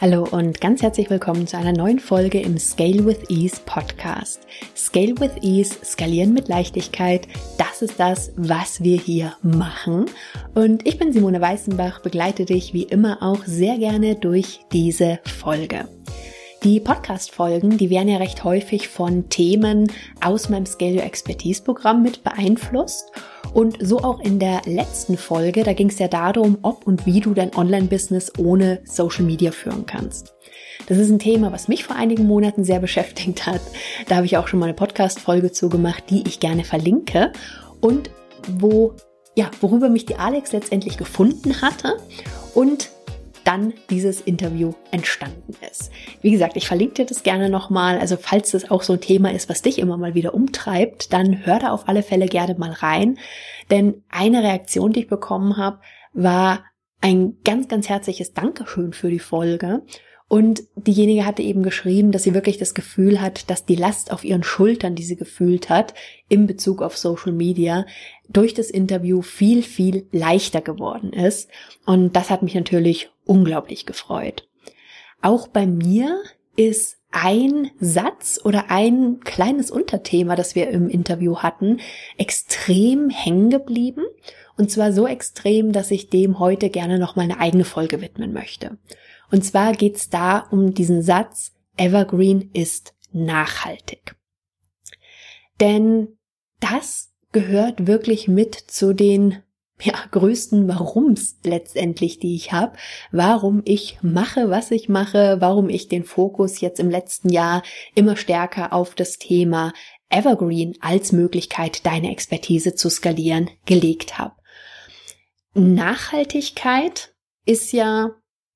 Hallo und ganz herzlich willkommen zu einer neuen Folge im Scale with Ease Podcast. Scale with Ease, skalieren mit Leichtigkeit, das ist das, was wir hier machen. Und ich bin Simone Weißenbach, begleite dich wie immer auch sehr gerne durch diese Folge. Die Podcast-Folgen, die werden ja recht häufig von Themen aus meinem Scale Your Expertise Programm mit beeinflusst. Und so auch in der letzten Folge, da ging es ja darum, ob und wie du dein Online-Business ohne Social Media führen kannst. Das ist ein Thema, was mich vor einigen Monaten sehr beschäftigt hat. Da habe ich auch schon mal eine Podcast-Folge zugemacht, die ich gerne verlinke und wo, ja, worüber mich die Alex letztendlich gefunden hatte und dann dieses Interview entstanden ist. Wie gesagt, ich verlinke dir das gerne nochmal. Also falls das auch so ein Thema ist, was dich immer mal wieder umtreibt, dann hör da auf alle Fälle gerne mal rein. Denn eine Reaktion, die ich bekommen habe, war ein ganz, ganz herzliches Dankeschön für die Folge. Und diejenige hatte eben geschrieben, dass sie wirklich das Gefühl hat, dass die Last auf ihren Schultern, die sie gefühlt hat, in Bezug auf Social Media, durch das Interview viel, viel leichter geworden ist. Und das hat mich natürlich unglaublich gefreut. Auch bei mir ist ein Satz oder ein kleines Unterthema, das wir im Interview hatten, extrem hängen geblieben. Und zwar so extrem, dass ich dem heute gerne noch mal eine eigene Folge widmen möchte. Und zwar geht's da um diesen Satz, Evergreen ist nachhaltig. Denn das gehört wirklich mit zu den ja, größten Warums letztendlich, die ich habe, warum ich mache, was ich mache, warum ich den Fokus jetzt im letzten Jahr immer stärker auf das Thema Evergreen als Möglichkeit, deine Expertise zu skalieren, gelegt habe. Nachhaltigkeit ist ja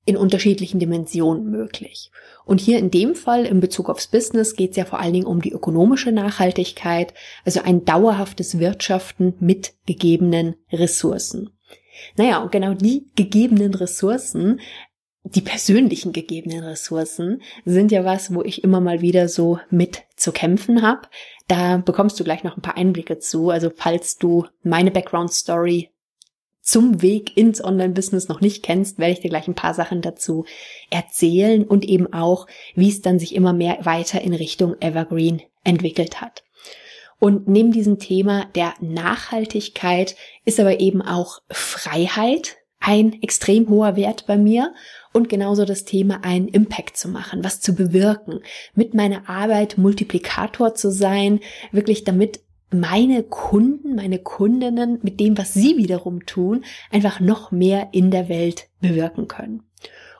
in unterschiedlichen Dimensionen möglich. Und hier in dem Fall in Bezug aufs Business geht es ja vor allen Dingen um die ökonomische Nachhaltigkeit, also ein dauerhaftes Wirtschaften mit gegebenen Ressourcen. Naja, und genau die gegebenen Ressourcen, die persönlichen gegebenen Ressourcen, sind ja was, wo ich immer mal wieder so mit zu kämpfen habe. Da bekommst du gleich noch ein paar Einblicke zu. Also falls du meine Background Story zum Weg ins Online-Business noch nicht kennst, werde ich dir gleich ein paar Sachen dazu erzählen und eben auch, wie es dann sich immer mehr weiter in Richtung Evergreen entwickelt hat. Und neben diesem Thema der Nachhaltigkeit ist aber eben auch Freiheit ein extrem hoher Wert bei mir und genauso das Thema einen Impact zu machen, was zu bewirken, mit meiner Arbeit Multiplikator zu sein, wirklich damit meine Kunden, meine Kundinnen mit dem, was sie wiederum tun, einfach noch mehr in der Welt bewirken können.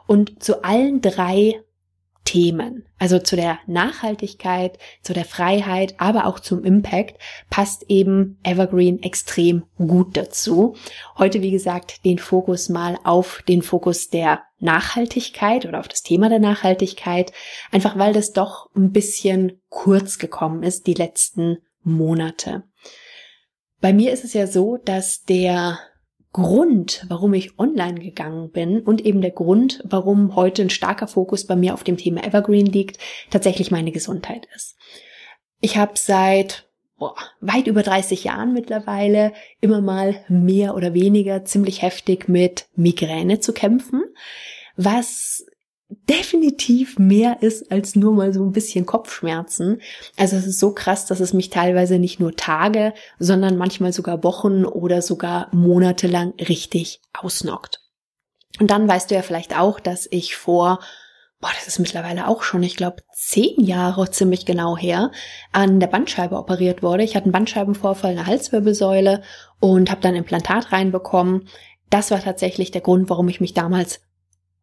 Und zu allen drei Themen, also zu der Nachhaltigkeit, zu der Freiheit, aber auch zum Impact, passt eben Evergreen extrem gut dazu. Heute, wie gesagt, den Fokus mal auf den Fokus der Nachhaltigkeit oder auf das Thema der Nachhaltigkeit, einfach weil das doch ein bisschen kurz gekommen ist die letzten Monate. Bei mir ist es ja so, dass der Grund, warum ich online gegangen bin und eben der Grund, warum heute ein starker Fokus bei mir auf dem Thema Evergreen liegt, tatsächlich meine Gesundheit ist. Ich habe seit boah, weit über 30 Jahren mittlerweile immer mal mehr oder weniger ziemlich heftig mit Migräne zu kämpfen, was definitiv mehr ist als nur mal so ein bisschen Kopfschmerzen. Also es ist so krass, dass es mich teilweise nicht nur Tage, sondern manchmal sogar Wochen oder sogar Monate lang richtig ausnockt. Und dann weißt du ja vielleicht auch, dass ich vor, boah, das ist mittlerweile auch schon, ich glaube, zehn Jahre ziemlich genau her, an der Bandscheibe operiert wurde. Ich hatte einen Bandscheibenvorfall in der Halswirbelsäule und habe dann Implantat reinbekommen. Das war tatsächlich der Grund, warum ich mich damals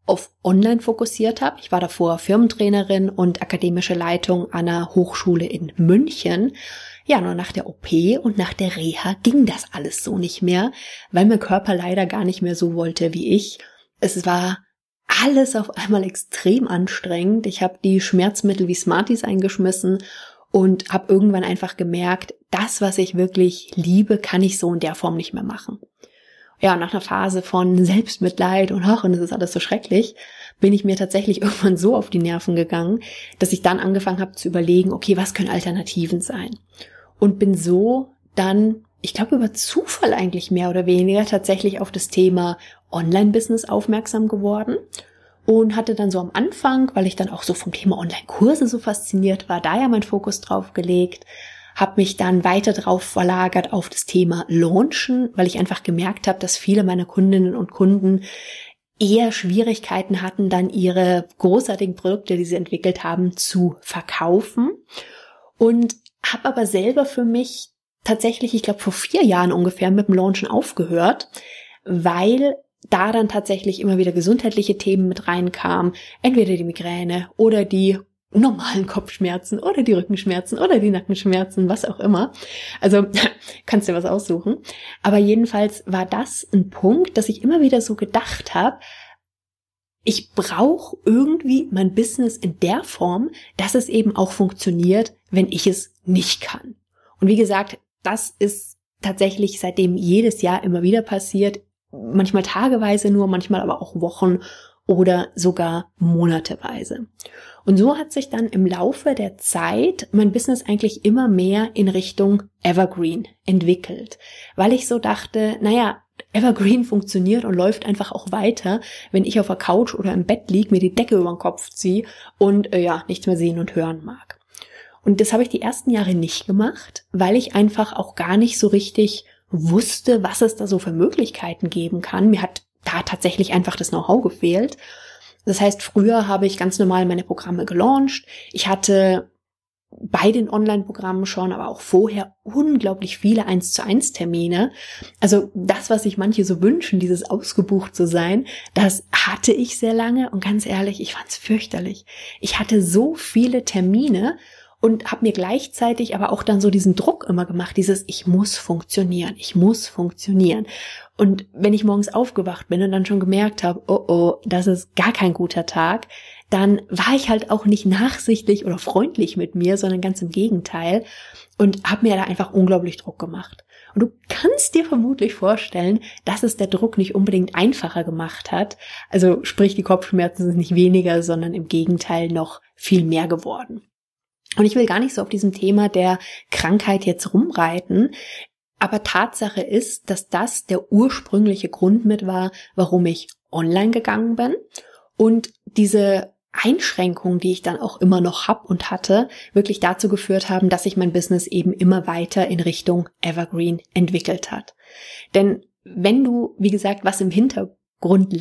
auf Online fokussiert habe. Ich war davor Firmentrainerin und akademische Leitung an einer Hochschule in München. Ja, nur nach der OP und nach der Reha ging das alles so nicht mehr, weil mein Körper leider gar nicht mehr so wollte wie ich. Es war alles auf einmal extrem anstrengend. Ich habe die Schmerzmittel wie Smarties eingeschmissen und habe irgendwann einfach gemerkt, das, was ich wirklich liebe, kann ich so in der Form nicht mehr machen ja, nach einer Phase von Selbstmitleid und ach, und es ist alles so schrecklich, bin ich mir tatsächlich irgendwann so auf die Nerven gegangen, dass ich dann angefangen habe zu überlegen, okay, was können Alternativen sein? Und bin so dann, ich glaube über Zufall eigentlich mehr oder weniger tatsächlich auf das Thema Online-Business aufmerksam geworden und hatte dann so am Anfang, weil ich dann auch so vom Thema Online-Kurse so fasziniert war, da ja mein Fokus drauf gelegt, habe mich dann weiter drauf verlagert auf das Thema Launchen, weil ich einfach gemerkt habe, dass viele meiner Kundinnen und Kunden eher Schwierigkeiten hatten, dann ihre großartigen Produkte, die sie entwickelt haben, zu verkaufen. Und habe aber selber für mich tatsächlich, ich glaube, vor vier Jahren ungefähr mit dem Launchen aufgehört, weil da dann tatsächlich immer wieder gesundheitliche Themen mit reinkamen, entweder die Migräne oder die normalen Kopfschmerzen oder die Rückenschmerzen oder die Nackenschmerzen, was auch immer. Also kannst dir was aussuchen. Aber jedenfalls war das ein Punkt, dass ich immer wieder so gedacht habe, ich brauche irgendwie mein Business in der Form, dass es eben auch funktioniert, wenn ich es nicht kann. Und wie gesagt, das ist tatsächlich seitdem jedes Jahr immer wieder passiert manchmal tageweise nur, manchmal aber auch Wochen oder sogar monateweise. Und so hat sich dann im Laufe der Zeit mein Business eigentlich immer mehr in Richtung Evergreen entwickelt, weil ich so dachte, naja, Evergreen funktioniert und läuft einfach auch weiter, wenn ich auf der Couch oder im Bett lieg, mir die Decke über den Kopf ziehe und äh, ja, nichts mehr sehen und hören mag. Und das habe ich die ersten Jahre nicht gemacht, weil ich einfach auch gar nicht so richtig wusste, was es da so für Möglichkeiten geben kann. Mir hat da tatsächlich einfach das Know-how gefehlt. Das heißt, früher habe ich ganz normal meine Programme gelauncht. Ich hatte bei den Online-Programmen schon, aber auch vorher unglaublich viele 1 zu 1 Termine. Also das, was sich manche so wünschen, dieses ausgebucht zu sein, das hatte ich sehr lange und ganz ehrlich, ich fand es fürchterlich. Ich hatte so viele Termine und habe mir gleichzeitig aber auch dann so diesen Druck immer gemacht, dieses ich muss funktionieren, ich muss funktionieren. Und wenn ich morgens aufgewacht bin und dann schon gemerkt habe, oh oh, das ist gar kein guter Tag, dann war ich halt auch nicht nachsichtlich oder freundlich mit mir, sondern ganz im Gegenteil und habe mir da einfach unglaublich Druck gemacht. Und du kannst dir vermutlich vorstellen, dass es der Druck nicht unbedingt einfacher gemacht hat. Also sprich, die Kopfschmerzen sind nicht weniger, sondern im Gegenteil noch viel mehr geworden. Und ich will gar nicht so auf diesem Thema der Krankheit jetzt rumreiten. Aber Tatsache ist, dass das der ursprüngliche Grund mit war, warum ich online gegangen bin. Und diese Einschränkungen, die ich dann auch immer noch hab und hatte, wirklich dazu geführt haben, dass sich mein Business eben immer weiter in Richtung Evergreen entwickelt hat. Denn wenn du, wie gesagt, was im Hintergrund Grund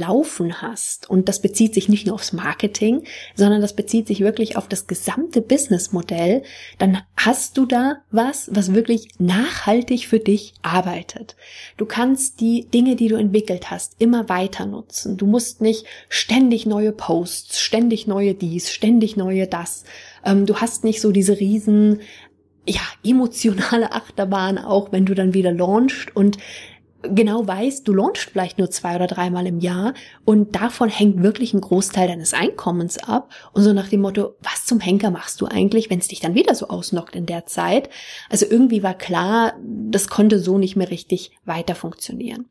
hast, und das bezieht sich nicht nur aufs Marketing, sondern das bezieht sich wirklich auf das gesamte Businessmodell, dann hast du da was, was wirklich nachhaltig für dich arbeitet. Du kannst die Dinge, die du entwickelt hast, immer weiter nutzen. Du musst nicht ständig neue Posts, ständig neue dies, ständig neue das. Ähm, du hast nicht so diese riesen ja, emotionale Achterbahn auch, wenn du dann wieder launchst und genau weißt, du launchst vielleicht nur zwei oder dreimal im Jahr und davon hängt wirklich ein Großteil deines Einkommens ab und so nach dem Motto, was zum Henker machst du eigentlich, wenn es dich dann wieder so ausnockt in der Zeit? Also irgendwie war klar, das konnte so nicht mehr richtig weiter funktionieren.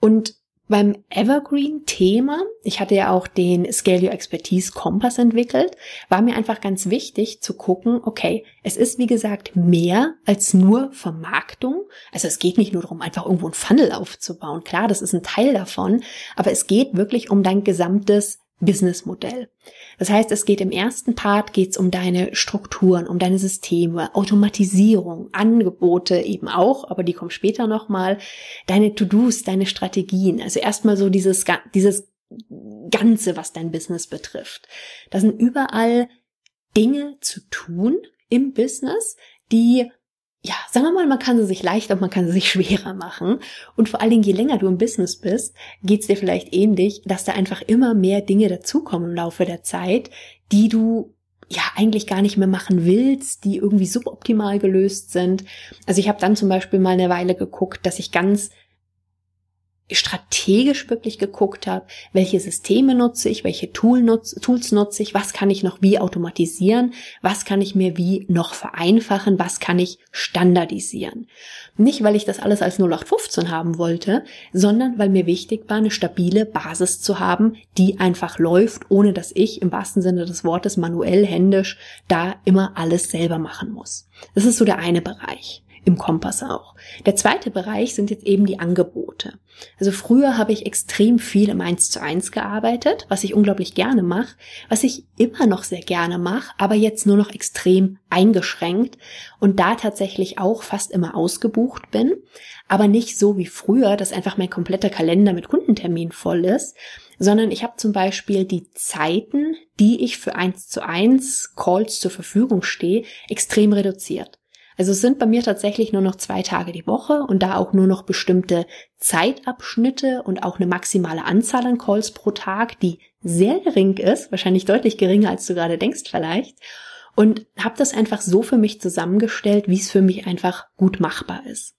Und beim Evergreen-Thema, ich hatte ja auch den Scale Your Expertise Kompass entwickelt, war mir einfach ganz wichtig zu gucken, okay, es ist wie gesagt mehr als nur Vermarktung. Also es geht nicht nur darum, einfach irgendwo ein Funnel aufzubauen. Klar, das ist ein Teil davon, aber es geht wirklich um dein gesamtes Businessmodell. Das heißt, es geht im ersten Part geht's um deine Strukturen, um deine Systeme, Automatisierung, Angebote eben auch, aber die kommen später nochmal, deine To-Dos, deine Strategien. Also erstmal so dieses, dieses Ganze, was dein Business betrifft. Da sind überall Dinge zu tun im Business, die ja, sagen wir mal, man kann sie sich leichter und man kann sie sich schwerer machen. Und vor allen Dingen, je länger du im Business bist, geht's dir vielleicht ähnlich, dass da einfach immer mehr Dinge dazukommen im Laufe der Zeit, die du ja eigentlich gar nicht mehr machen willst, die irgendwie suboptimal gelöst sind. Also ich habe dann zum Beispiel mal eine Weile geguckt, dass ich ganz strategisch wirklich geguckt habe, welche Systeme nutze ich, welche Tool nutz, Tools nutze ich, was kann ich noch wie automatisieren, was kann ich mir wie noch vereinfachen, was kann ich standardisieren. Nicht, weil ich das alles als 0815 haben wollte, sondern weil mir wichtig war, eine stabile Basis zu haben, die einfach läuft, ohne dass ich im wahrsten Sinne des Wortes manuell, händisch da immer alles selber machen muss. Das ist so der eine Bereich. Im Kompass auch. Der zweite Bereich sind jetzt eben die Angebote. Also früher habe ich extrem viel im 1 zu 1 gearbeitet, was ich unglaublich gerne mache, was ich immer noch sehr gerne mache, aber jetzt nur noch extrem eingeschränkt und da tatsächlich auch fast immer ausgebucht bin, aber nicht so wie früher, dass einfach mein kompletter Kalender mit Kundentermin voll ist, sondern ich habe zum Beispiel die Zeiten, die ich für 1 zu 1 Calls zur Verfügung stehe, extrem reduziert. Also es sind bei mir tatsächlich nur noch zwei Tage die Woche und da auch nur noch bestimmte Zeitabschnitte und auch eine maximale Anzahl an Calls pro Tag, die sehr gering ist, wahrscheinlich deutlich geringer, als du gerade denkst vielleicht. Und habe das einfach so für mich zusammengestellt, wie es für mich einfach gut machbar ist.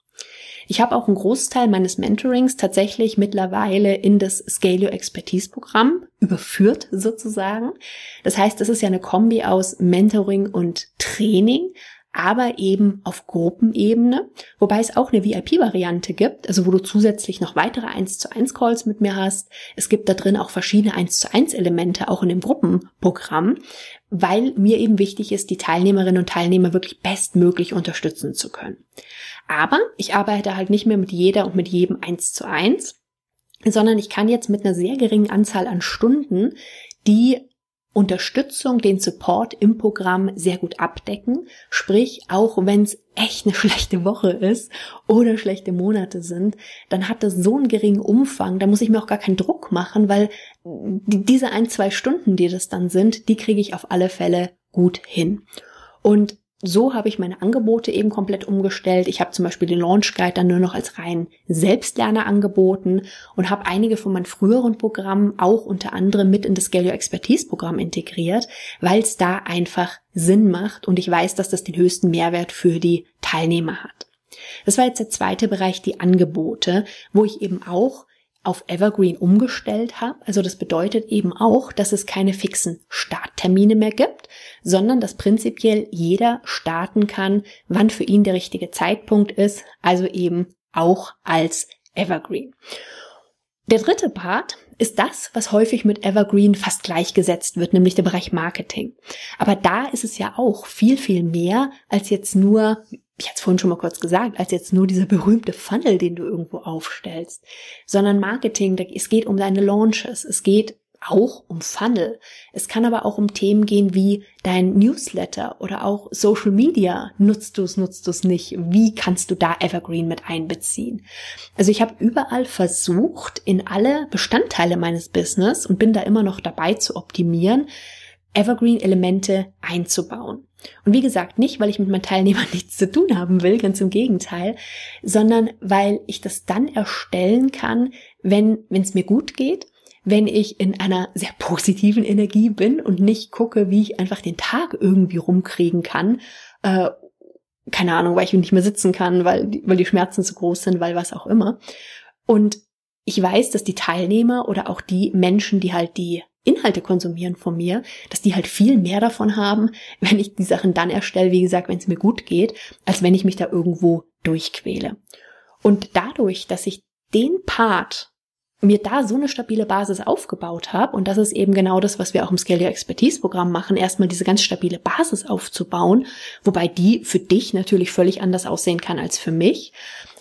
Ich habe auch einen Großteil meines Mentorings tatsächlich mittlerweile in das Scale Your Expertise Programm überführt sozusagen. Das heißt, es ist ja eine Kombi aus Mentoring und Training, aber eben auf Gruppenebene, wobei es auch eine VIP-Variante gibt, also wo du zusätzlich noch weitere 1 zu 1 Calls mit mir hast. Es gibt da drin auch verschiedene 1 zu 1 Elemente, auch in dem Gruppenprogramm, weil mir eben wichtig ist, die Teilnehmerinnen und Teilnehmer wirklich bestmöglich unterstützen zu können. Aber ich arbeite halt nicht mehr mit jeder und mit jedem 1 zu 1, sondern ich kann jetzt mit einer sehr geringen Anzahl an Stunden die Unterstützung, den Support im Programm sehr gut abdecken. Sprich, auch wenn es echt eine schlechte Woche ist oder schlechte Monate sind, dann hat das so einen geringen Umfang, da muss ich mir auch gar keinen Druck machen, weil die, diese ein, zwei Stunden, die das dann sind, die kriege ich auf alle Fälle gut hin. Und so habe ich meine Angebote eben komplett umgestellt. Ich habe zum Beispiel den Launch Guide dann nur noch als rein Selbstlerner angeboten und habe einige von meinen früheren Programmen auch unter anderem mit in das Scale Your Expertise Programm integriert, weil es da einfach Sinn macht und ich weiß, dass das den höchsten Mehrwert für die Teilnehmer hat. Das war jetzt der zweite Bereich, die Angebote, wo ich eben auch auf Evergreen umgestellt habe. Also das bedeutet eben auch, dass es keine fixen Starttermine mehr gibt, sondern dass prinzipiell jeder starten kann, wann für ihn der richtige Zeitpunkt ist, also eben auch als Evergreen. Der dritte Part ist das, was häufig mit Evergreen fast gleichgesetzt wird, nämlich der Bereich Marketing. Aber da ist es ja auch viel, viel mehr als jetzt nur ich hatte es vorhin schon mal kurz gesagt, als jetzt nur dieser berühmte Funnel, den du irgendwo aufstellst, sondern Marketing, es geht um deine Launches, es geht auch um Funnel. Es kann aber auch um Themen gehen wie dein Newsletter oder auch Social Media. Nutzt du es, nutzt du es nicht? Wie kannst du da Evergreen mit einbeziehen? Also ich habe überall versucht, in alle Bestandteile meines Business und bin da immer noch dabei zu optimieren, Evergreen-Elemente einzubauen. Und wie gesagt, nicht, weil ich mit meinen Teilnehmern nichts zu tun haben will, ganz im Gegenteil, sondern weil ich das dann erstellen kann, wenn es mir gut geht, wenn ich in einer sehr positiven Energie bin und nicht gucke, wie ich einfach den Tag irgendwie rumkriegen kann. Äh, keine Ahnung, weil ich nicht mehr sitzen kann, weil, weil die Schmerzen zu groß sind, weil was auch immer. Und ich weiß, dass die Teilnehmer oder auch die Menschen, die halt die Inhalte konsumieren von mir, dass die halt viel mehr davon haben, wenn ich die Sachen dann erstelle, wie gesagt, wenn es mir gut geht, als wenn ich mich da irgendwo durchquäle. Und dadurch, dass ich den Part mir da so eine stabile Basis aufgebaut habe, und das ist eben genau das, was wir auch im Scale Your Expertise Programm machen, erstmal diese ganz stabile Basis aufzubauen, wobei die für dich natürlich völlig anders aussehen kann als für mich,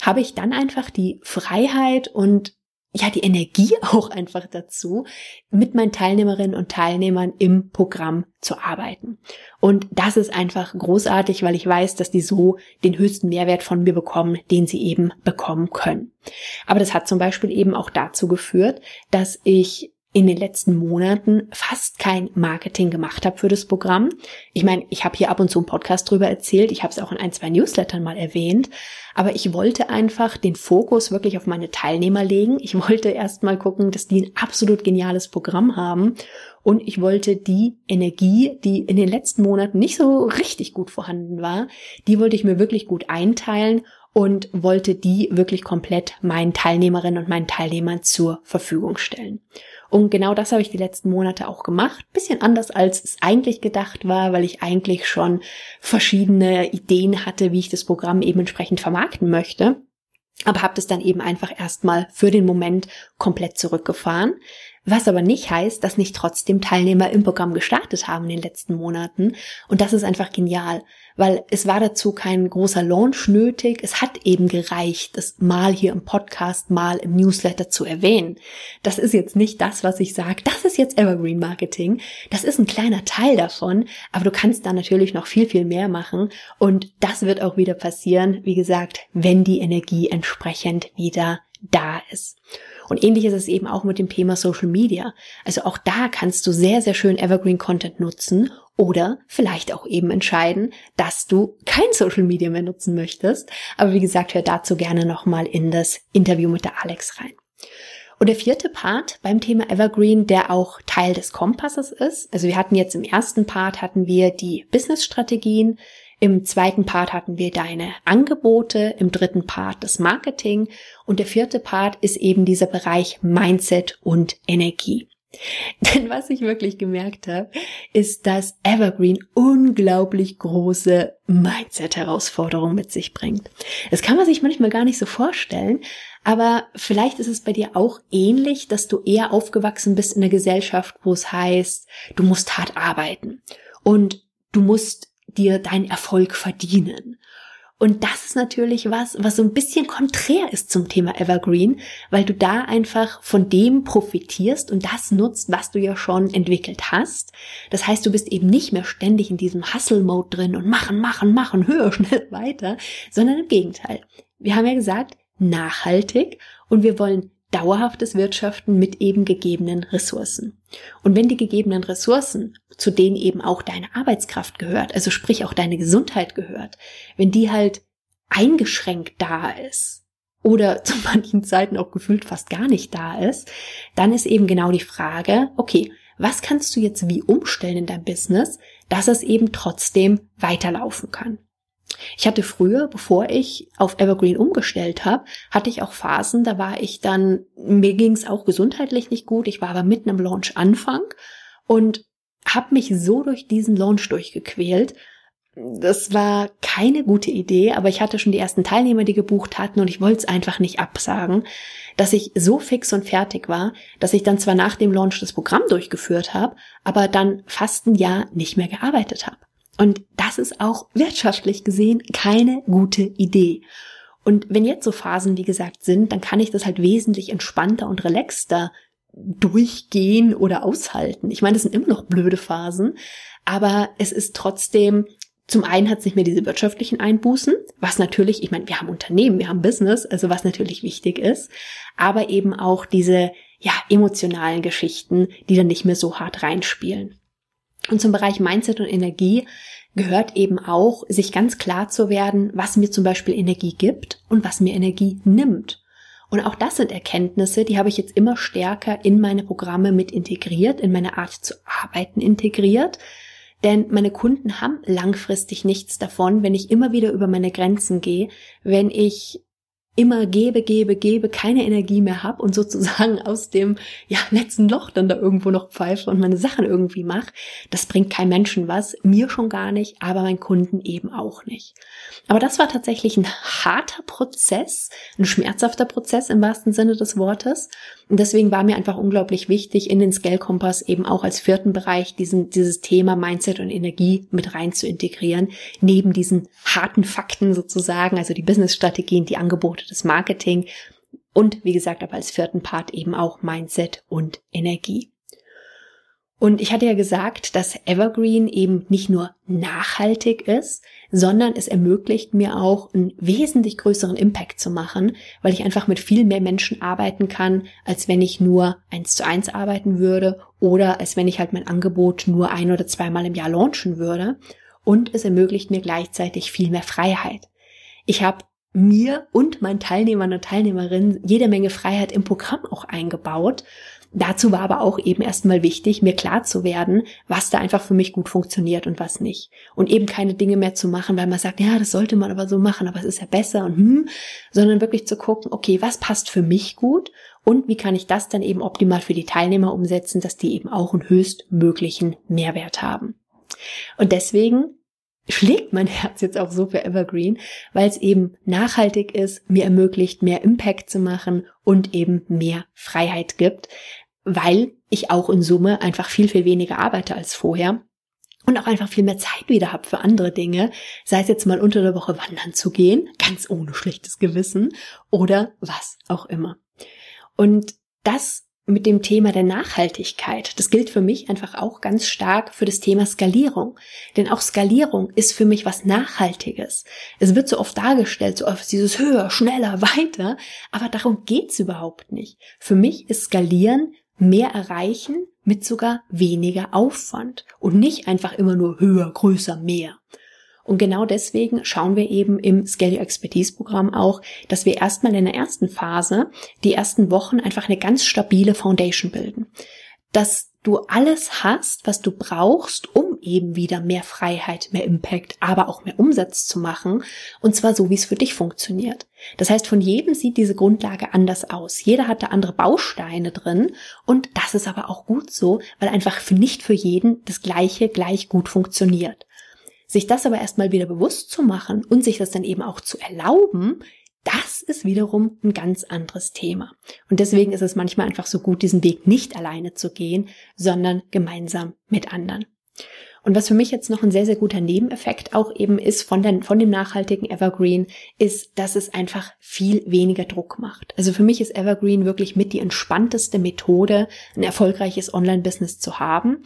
habe ich dann einfach die Freiheit und ja, die Energie auch einfach dazu, mit meinen Teilnehmerinnen und Teilnehmern im Programm zu arbeiten. Und das ist einfach großartig, weil ich weiß, dass die so den höchsten Mehrwert von mir bekommen, den sie eben bekommen können. Aber das hat zum Beispiel eben auch dazu geführt, dass ich in den letzten Monaten fast kein Marketing gemacht habe für das Programm. Ich meine, ich habe hier ab und zu einen Podcast drüber erzählt, ich habe es auch in ein, zwei Newslettern mal erwähnt, aber ich wollte einfach den Fokus wirklich auf meine Teilnehmer legen. Ich wollte erst mal gucken, dass die ein absolut geniales Programm haben und ich wollte die Energie, die in den letzten Monaten nicht so richtig gut vorhanden war, die wollte ich mir wirklich gut einteilen und wollte die wirklich komplett meinen Teilnehmerinnen und meinen Teilnehmern zur Verfügung stellen. Und genau das habe ich die letzten Monate auch gemacht. Bisschen anders als es eigentlich gedacht war, weil ich eigentlich schon verschiedene Ideen hatte, wie ich das Programm eben entsprechend vermarkten möchte. Aber habe das dann eben einfach erstmal für den Moment komplett zurückgefahren, Was aber nicht heißt, dass nicht trotzdem Teilnehmer im Programm gestartet haben in den letzten Monaten. Und das ist einfach genial, weil es war dazu kein großer Launch nötig. Es hat eben gereicht, das mal hier im Podcast, mal im Newsletter zu erwähnen. Das ist jetzt nicht das, was ich sage. Das ist jetzt Evergreen Marketing. Das ist ein kleiner Teil davon. Aber du kannst da natürlich noch viel, viel mehr machen. Und das wird auch wieder passieren, wie gesagt, wenn die Energie entsprechend wieder da ist. Und ähnlich ist es eben auch mit dem Thema Social Media. Also auch da kannst du sehr, sehr schön Evergreen Content nutzen oder vielleicht auch eben entscheiden, dass du kein Social Media mehr nutzen möchtest. Aber wie gesagt, hör dazu gerne nochmal in das Interview mit der Alex rein. Und der vierte Part beim Thema Evergreen, der auch Teil des Kompasses ist. Also wir hatten jetzt im ersten Part hatten wir die Business-Strategien, im zweiten Part hatten wir deine Angebote, im dritten Part das Marketing und der vierte Part ist eben dieser Bereich Mindset und Energie. Denn was ich wirklich gemerkt habe, ist, dass Evergreen unglaublich große Mindset-Herausforderungen mit sich bringt. Das kann man sich manchmal gar nicht so vorstellen, aber vielleicht ist es bei dir auch ähnlich, dass du eher aufgewachsen bist in einer Gesellschaft, wo es heißt, du musst hart arbeiten und du musst dir deinen Erfolg verdienen. Und das ist natürlich was, was so ein bisschen konträr ist zum Thema Evergreen, weil du da einfach von dem profitierst und das nutzt, was du ja schon entwickelt hast. Das heißt, du bist eben nicht mehr ständig in diesem Hustle-Mode drin und machen, machen, machen, höher, schnell weiter, sondern im Gegenteil. Wir haben ja gesagt, nachhaltig und wir wollen dauerhaftes Wirtschaften mit eben gegebenen Ressourcen. Und wenn die gegebenen Ressourcen, zu denen eben auch deine Arbeitskraft gehört, also sprich auch deine Gesundheit gehört, wenn die halt eingeschränkt da ist oder zu manchen Zeiten auch gefühlt fast gar nicht da ist, dann ist eben genau die Frage, okay, was kannst du jetzt wie umstellen in deinem Business, dass es eben trotzdem weiterlaufen kann? Ich hatte früher, bevor ich auf Evergreen umgestellt habe, hatte ich auch Phasen, da war ich dann, mir ging es auch gesundheitlich nicht gut, ich war aber mitten im Launch-Anfang und habe mich so durch diesen Launch durchgequält. Das war keine gute Idee, aber ich hatte schon die ersten Teilnehmer, die gebucht hatten und ich wollte es einfach nicht absagen, dass ich so fix und fertig war, dass ich dann zwar nach dem Launch das Programm durchgeführt habe, aber dann fast ein Jahr nicht mehr gearbeitet habe. Und das ist auch wirtschaftlich gesehen keine gute Idee. Und wenn jetzt so Phasen, wie gesagt, sind, dann kann ich das halt wesentlich entspannter und relaxter durchgehen oder aushalten. Ich meine, das sind immer noch blöde Phasen, aber es ist trotzdem, zum einen hat es nicht mehr diese wirtschaftlichen Einbußen, was natürlich, ich meine, wir haben Unternehmen, wir haben Business, also was natürlich wichtig ist, aber eben auch diese, ja, emotionalen Geschichten, die dann nicht mehr so hart reinspielen. Und zum Bereich Mindset und Energie gehört eben auch, sich ganz klar zu werden, was mir zum Beispiel Energie gibt und was mir Energie nimmt. Und auch das sind Erkenntnisse, die habe ich jetzt immer stärker in meine Programme mit integriert, in meine Art zu arbeiten integriert. Denn meine Kunden haben langfristig nichts davon, wenn ich immer wieder über meine Grenzen gehe, wenn ich immer gebe, gebe, gebe, keine Energie mehr habe und sozusagen aus dem ja, letzten Loch dann da irgendwo noch pfeife und meine Sachen irgendwie mache, das bringt kein Menschen was, mir schon gar nicht, aber meinen Kunden eben auch nicht. Aber das war tatsächlich ein harter Prozess, ein schmerzhafter Prozess im wahrsten Sinne des Wortes. Und deswegen war mir einfach unglaublich wichtig, in den Scale Kompass eben auch als vierten Bereich diesen, dieses Thema Mindset und Energie mit rein zu integrieren, neben diesen harten Fakten sozusagen, also die Business-Strategien, die Angebote des Marketing und wie gesagt, aber als vierten Part eben auch Mindset und Energie. Und ich hatte ja gesagt, dass Evergreen eben nicht nur nachhaltig ist, sondern es ermöglicht mir auch einen wesentlich größeren Impact zu machen, weil ich einfach mit viel mehr Menschen arbeiten kann, als wenn ich nur eins zu eins arbeiten würde oder als wenn ich halt mein Angebot nur ein oder zweimal im Jahr launchen würde. Und es ermöglicht mir gleichzeitig viel mehr Freiheit. Ich habe mir und meinen Teilnehmern und Teilnehmerinnen jede Menge Freiheit im Programm auch eingebaut Dazu war aber auch eben erstmal wichtig, mir klar zu werden, was da einfach für mich gut funktioniert und was nicht. Und eben keine Dinge mehr zu machen, weil man sagt, ja, das sollte man aber so machen, aber es ist ja besser und hm, sondern wirklich zu gucken, okay, was passt für mich gut und wie kann ich das dann eben optimal für die Teilnehmer umsetzen, dass die eben auch einen höchstmöglichen Mehrwert haben. Und deswegen schlägt mein Herz jetzt auch so für Evergreen, weil es eben nachhaltig ist, mir ermöglicht, mehr Impact zu machen und eben mehr Freiheit gibt, weil ich auch in Summe einfach viel, viel weniger arbeite als vorher und auch einfach viel mehr Zeit wieder habe für andere Dinge, sei es jetzt mal unter der Woche wandern zu gehen, ganz ohne schlechtes Gewissen oder was auch immer. Und das mit dem Thema der Nachhaltigkeit. Das gilt für mich einfach auch ganz stark für das Thema Skalierung. Denn auch Skalierung ist für mich was Nachhaltiges. Es wird so oft dargestellt, so oft dieses höher, schneller, weiter, aber darum geht's überhaupt nicht. Für mich ist Skalieren mehr erreichen mit sogar weniger Aufwand und nicht einfach immer nur höher, größer, mehr. Und genau deswegen schauen wir eben im Scale Your Expertise Programm auch, dass wir erstmal in der ersten Phase, die ersten Wochen einfach eine ganz stabile Foundation bilden. Dass du alles hast, was du brauchst, um eben wieder mehr Freiheit, mehr Impact, aber auch mehr Umsatz zu machen. Und zwar so, wie es für dich funktioniert. Das heißt, von jedem sieht diese Grundlage anders aus. Jeder hat da andere Bausteine drin. Und das ist aber auch gut so, weil einfach für nicht für jeden das Gleiche gleich gut funktioniert. Sich das aber erstmal wieder bewusst zu machen und sich das dann eben auch zu erlauben, das ist wiederum ein ganz anderes Thema. Und deswegen ist es manchmal einfach so gut, diesen Weg nicht alleine zu gehen, sondern gemeinsam mit anderen. Und was für mich jetzt noch ein sehr, sehr guter Nebeneffekt auch eben ist von, den, von dem nachhaltigen Evergreen, ist, dass es einfach viel weniger Druck macht. Also für mich ist Evergreen wirklich mit die entspannteste Methode, ein erfolgreiches Online-Business zu haben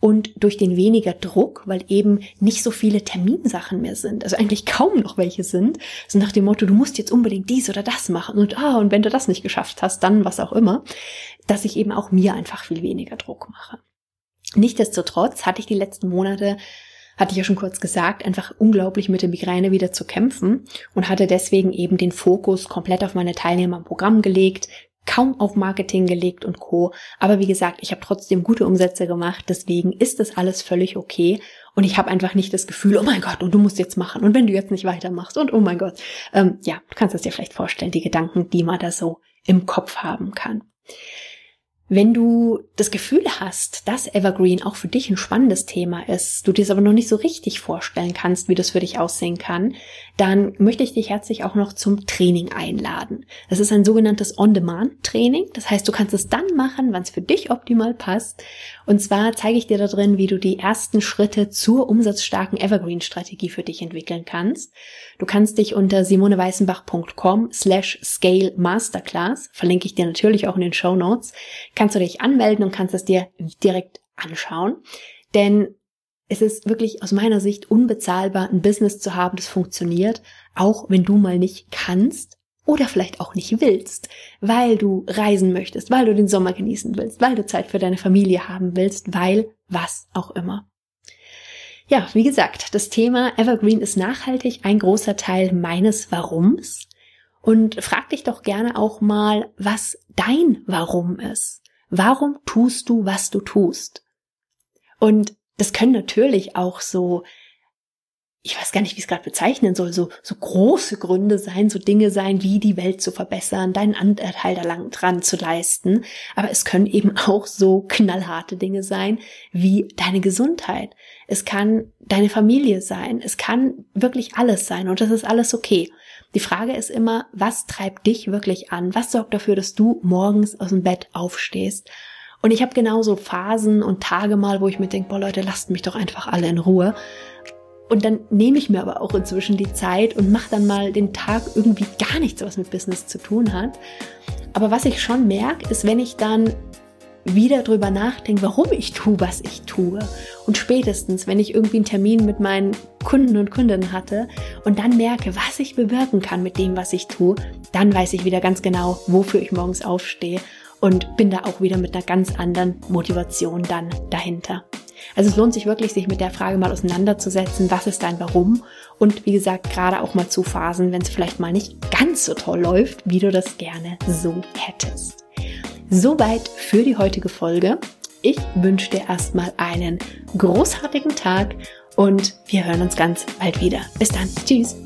und durch den weniger Druck, weil eben nicht so viele Terminsachen mehr sind, also eigentlich kaum noch welche sind, so nach dem Motto, du musst jetzt unbedingt dies oder das machen und ah, und wenn du das nicht geschafft hast, dann was auch immer, dass ich eben auch mir einfach viel weniger Druck mache. Nichtsdestotrotz hatte ich die letzten Monate hatte ich ja schon kurz gesagt, einfach unglaublich mit der Migräne wieder zu kämpfen und hatte deswegen eben den Fokus komplett auf meine Teilnehmer im Programm gelegt, kaum auf Marketing gelegt und Co. Aber wie gesagt, ich habe trotzdem gute Umsätze gemacht, deswegen ist das alles völlig okay. Und ich habe einfach nicht das Gefühl, oh mein Gott, und du musst jetzt machen. Und wenn du jetzt nicht weitermachst und oh mein Gott. Ähm, ja, du kannst es dir vielleicht vorstellen, die Gedanken, die man da so im Kopf haben kann. Wenn du das Gefühl hast, dass Evergreen auch für dich ein spannendes Thema ist, du dir es aber noch nicht so richtig vorstellen kannst, wie das für dich aussehen kann, dann möchte ich dich herzlich auch noch zum Training einladen. Das ist ein sogenanntes On-Demand-Training. Das heißt, du kannst es dann machen, wann es für dich optimal passt. Und zwar zeige ich dir da drin, wie du die ersten Schritte zur umsatzstarken Evergreen-Strategie für dich entwickeln kannst. Du kannst dich unter simoneweißenbach.com slash scale masterclass, verlinke ich dir natürlich auch in den Show Notes, kannst du dich anmelden und kannst es dir direkt anschauen. Denn es ist wirklich aus meiner Sicht unbezahlbar, ein Business zu haben, das funktioniert, auch wenn du mal nicht kannst oder vielleicht auch nicht willst, weil du reisen möchtest, weil du den Sommer genießen willst, weil du Zeit für deine Familie haben willst, weil was auch immer. Ja, wie gesagt, das Thema Evergreen ist nachhaltig ein großer Teil meines Warums. Und frag dich doch gerne auch mal, was dein Warum ist. Warum tust du, was du tust? Und das können natürlich auch so, ich weiß gar nicht, wie ich es gerade bezeichnen soll, so, so große Gründe sein, so Dinge sein, wie die Welt zu verbessern, deinen Anteil da lang dran zu leisten. Aber es können eben auch so knallharte Dinge sein, wie deine Gesundheit. Es kann deine Familie sein. Es kann wirklich alles sein. Und das ist alles okay. Die Frage ist immer, was treibt dich wirklich an? Was sorgt dafür, dass du morgens aus dem Bett aufstehst? Und ich habe genauso Phasen und Tage mal, wo ich mir denke, boah Leute, lasst mich doch einfach alle in Ruhe. Und dann nehme ich mir aber auch inzwischen die Zeit und mache dann mal den Tag irgendwie gar nichts, was mit Business zu tun hat. Aber was ich schon merke, ist, wenn ich dann wieder drüber nachdenke, warum ich tue, was ich tue. Und spätestens, wenn ich irgendwie einen Termin mit meinen Kunden und Kundinnen hatte und dann merke, was ich bewirken kann mit dem, was ich tue, dann weiß ich wieder ganz genau, wofür ich morgens aufstehe und bin da auch wieder mit einer ganz anderen Motivation dann dahinter. Also es lohnt sich wirklich, sich mit der Frage mal auseinanderzusetzen, was ist dein Warum? Und wie gesagt, gerade auch mal zu Phasen, wenn es vielleicht mal nicht ganz so toll läuft, wie du das gerne so hättest. Soweit für die heutige Folge. Ich wünsche dir erstmal einen großartigen Tag und wir hören uns ganz bald wieder. Bis dann. Tschüss.